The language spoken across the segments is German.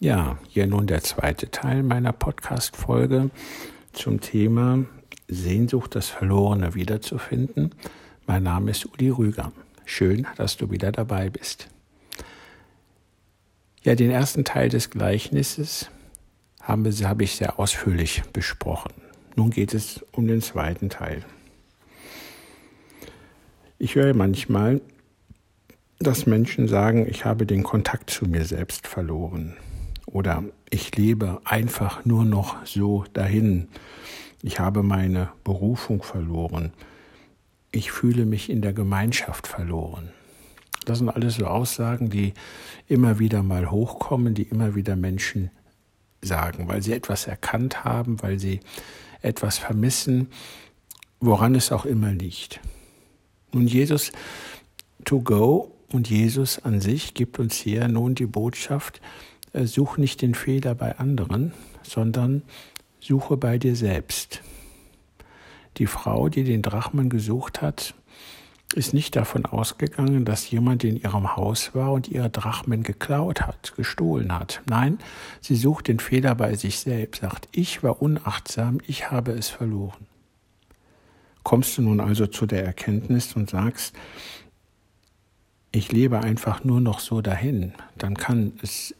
Ja, hier nun der zweite Teil meiner Podcast-Folge zum Thema Sehnsucht, das Verlorene wiederzufinden. Mein Name ist Uli Rüger. Schön, dass du wieder dabei bist. Ja, den ersten Teil des Gleichnisses habe, habe ich sehr ausführlich besprochen. Nun geht es um den zweiten Teil. Ich höre manchmal, dass Menschen sagen, ich habe den Kontakt zu mir selbst verloren oder ich lebe einfach nur noch so dahin. Ich habe meine Berufung verloren. Ich fühle mich in der Gemeinschaft verloren. Das sind alles so Aussagen, die immer wieder mal hochkommen, die immer wieder Menschen sagen, weil sie etwas erkannt haben, weil sie etwas vermissen, woran es auch immer liegt. Nun, Jesus to go und Jesus an sich gibt uns hier nun die Botschaft, such nicht den Fehler bei anderen, sondern suche bei dir selbst. Die Frau, die den Drachmen gesucht hat, ist nicht davon ausgegangen, dass jemand in ihrem Haus war und ihre Drachmen geklaut hat, gestohlen hat. Nein, sie sucht den Fehler bei sich selbst, sagt, ich war unachtsam, ich habe es verloren. Kommst du nun also zu der Erkenntnis und sagst, ich lebe einfach nur noch so dahin, dann kann es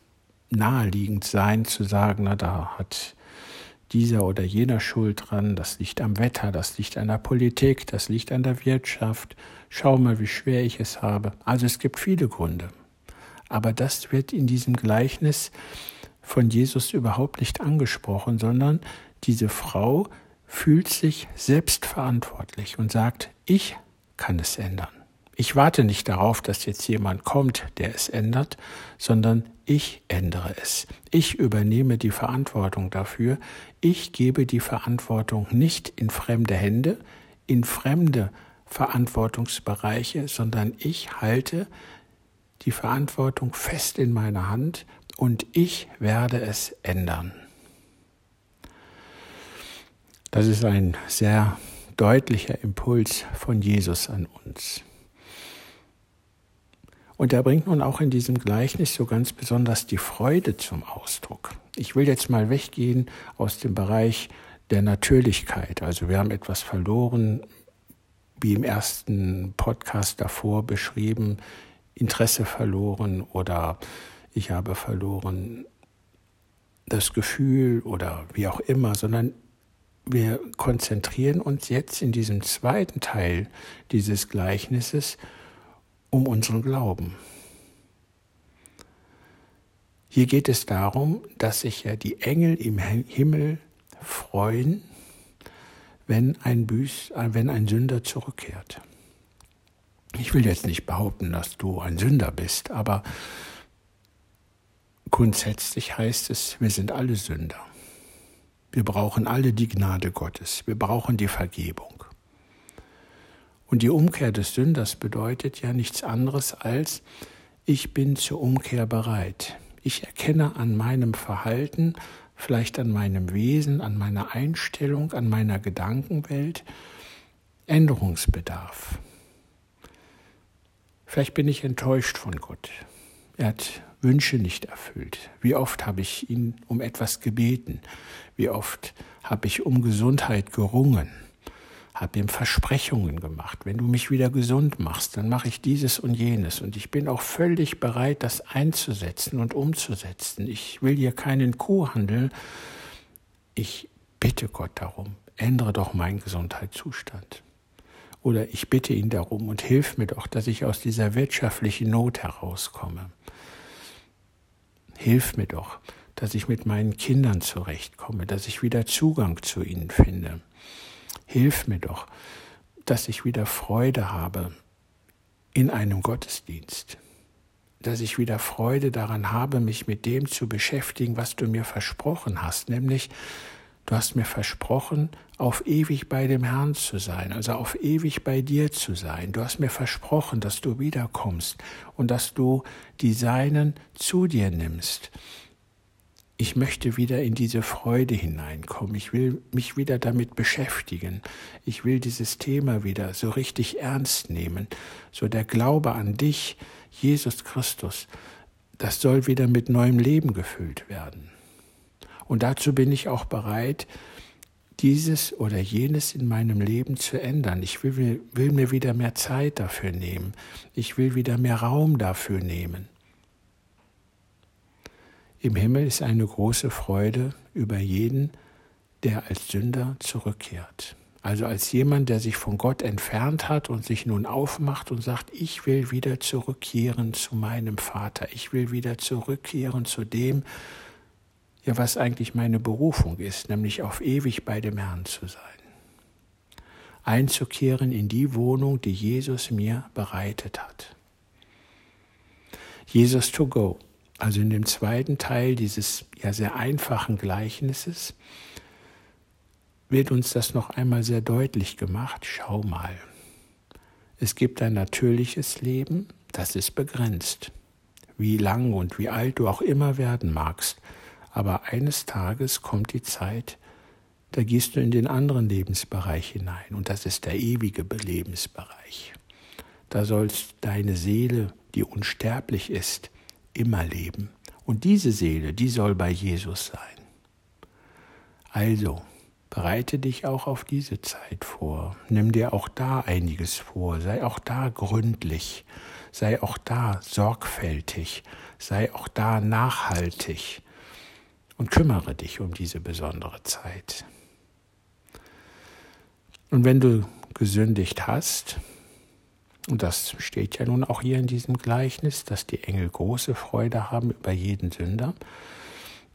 naheliegend sein zu sagen, na da hat dieser oder jener Schuld dran, das liegt am Wetter, das liegt an der Politik, das liegt an der Wirtschaft, schau mal, wie schwer ich es habe. Also es gibt viele Gründe. Aber das wird in diesem Gleichnis von Jesus überhaupt nicht angesprochen, sondern diese Frau fühlt sich selbstverantwortlich und sagt, ich kann es ändern. Ich warte nicht darauf, dass jetzt jemand kommt, der es ändert, sondern ich ändere es. Ich übernehme die Verantwortung dafür. Ich gebe die Verantwortung nicht in fremde Hände, in fremde Verantwortungsbereiche, sondern ich halte die Verantwortung fest in meiner Hand und ich werde es ändern. Das ist ein sehr deutlicher Impuls von Jesus an uns. Und er bringt nun auch in diesem Gleichnis so ganz besonders die Freude zum Ausdruck. Ich will jetzt mal weggehen aus dem Bereich der Natürlichkeit. Also wir haben etwas verloren, wie im ersten Podcast davor beschrieben, Interesse verloren oder ich habe verloren das Gefühl oder wie auch immer, sondern wir konzentrieren uns jetzt in diesem zweiten Teil dieses Gleichnisses um unseren Glauben. Hier geht es darum, dass sich ja die Engel im Himmel freuen, wenn ein, Büß, wenn ein Sünder zurückkehrt. Ich will jetzt nicht behaupten, dass du ein Sünder bist, aber grundsätzlich heißt es, wir sind alle Sünder. Wir brauchen alle die Gnade Gottes. Wir brauchen die Vergebung. Und die Umkehr des Sünders bedeutet ja nichts anderes als, ich bin zur Umkehr bereit. Ich erkenne an meinem Verhalten, vielleicht an meinem Wesen, an meiner Einstellung, an meiner Gedankenwelt Änderungsbedarf. Vielleicht bin ich enttäuscht von Gott. Er hat Wünsche nicht erfüllt. Wie oft habe ich ihn um etwas gebeten? Wie oft habe ich um Gesundheit gerungen? Habe ihm Versprechungen gemacht. Wenn du mich wieder gesund machst, dann mache ich dieses und jenes. Und ich bin auch völlig bereit, das einzusetzen und umzusetzen. Ich will hier keinen Kuhhandel. Ich bitte Gott darum, ändere doch meinen Gesundheitszustand. Oder ich bitte ihn darum und hilf mir doch, dass ich aus dieser wirtschaftlichen Not herauskomme. Hilf mir doch, dass ich mit meinen Kindern zurechtkomme, dass ich wieder Zugang zu ihnen finde. Hilf mir doch, dass ich wieder Freude habe in einem Gottesdienst, dass ich wieder Freude daran habe, mich mit dem zu beschäftigen, was du mir versprochen hast, nämlich du hast mir versprochen, auf ewig bei dem Herrn zu sein, also auf ewig bei dir zu sein. Du hast mir versprochen, dass du wiederkommst und dass du die Seinen zu dir nimmst ich möchte wieder in diese Freude hineinkommen. Ich will mich wieder damit beschäftigen. Ich will dieses Thema wieder so richtig ernst nehmen. So der Glaube an dich, Jesus Christus, das soll wieder mit neuem Leben gefüllt werden. Und dazu bin ich auch bereit, dieses oder jenes in meinem Leben zu ändern. Ich will, will, mir wieder mehr Zeit dafür nehmen. Ich will wieder mehr Raum dafür nehmen. Im Himmel ist eine große Freude über jeden, der als Sünder zurückkehrt. Also als jemand, der sich von Gott entfernt hat und sich nun aufmacht und sagt, ich will wieder zurückkehren zu meinem Vater, ich will wieder zurückkehren zu dem, ja, was eigentlich meine Berufung ist, nämlich auf ewig bei dem Herrn zu sein. Einzukehren in die Wohnung, die Jesus mir bereitet hat. Jesus to go. Also in dem zweiten Teil dieses ja sehr einfachen Gleichnisses wird uns das noch einmal sehr deutlich gemacht. Schau mal. Es gibt ein natürliches Leben, das ist begrenzt. Wie lang und wie alt du auch immer werden magst, aber eines Tages kommt die Zeit, da gehst du in den anderen Lebensbereich hinein und das ist der ewige Lebensbereich. Da sollst deine Seele, die unsterblich ist, immer leben. Und diese Seele, die soll bei Jesus sein. Also, bereite dich auch auf diese Zeit vor. Nimm dir auch da einiges vor. Sei auch da gründlich. Sei auch da sorgfältig. Sei auch da nachhaltig und kümmere dich um diese besondere Zeit. Und wenn du gesündigt hast, und das steht ja nun auch hier in diesem Gleichnis, dass die Engel große Freude haben über jeden Sünder,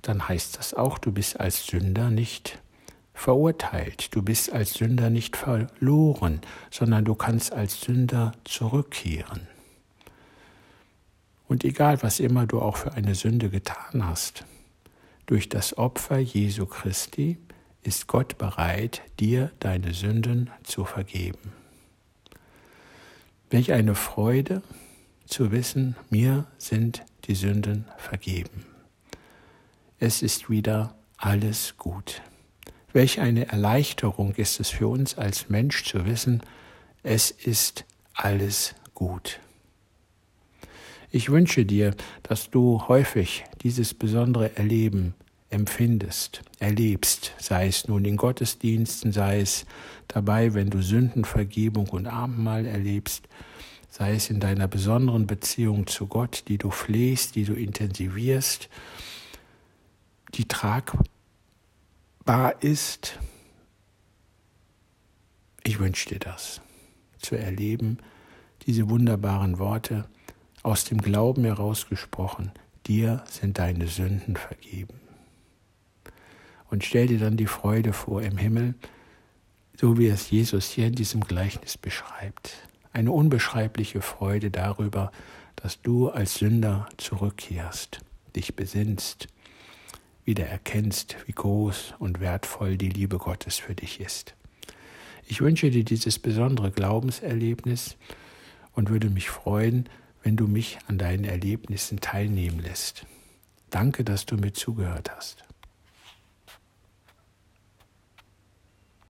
dann heißt das auch, du bist als Sünder nicht verurteilt, du bist als Sünder nicht verloren, sondern du kannst als Sünder zurückkehren. Und egal, was immer du auch für eine Sünde getan hast, durch das Opfer Jesu Christi ist Gott bereit, dir deine Sünden zu vergeben. Welch eine Freude zu wissen, mir sind die Sünden vergeben. Es ist wieder alles gut. Welch eine Erleichterung ist es für uns als Mensch zu wissen, es ist alles gut. Ich wünsche dir, dass du häufig dieses besondere Erleben empfindest, erlebst, sei es nun in Gottesdiensten, sei es dabei, wenn du Sündenvergebung und Abendmahl erlebst, sei es in deiner besonderen Beziehung zu Gott, die du flehst, die du intensivierst, die tragbar ist. Ich wünsche dir das, zu erleben, diese wunderbaren Worte, aus dem Glauben herausgesprochen, dir sind deine Sünden vergeben. Und stell dir dann die Freude vor im Himmel, so wie es Jesus hier in diesem Gleichnis beschreibt. Eine unbeschreibliche Freude darüber, dass du als Sünder zurückkehrst, dich besinnst, wieder erkennst, wie groß und wertvoll die Liebe Gottes für dich ist. Ich wünsche dir dieses besondere Glaubenserlebnis und würde mich freuen, wenn du mich an deinen Erlebnissen teilnehmen lässt. Danke, dass du mir zugehört hast.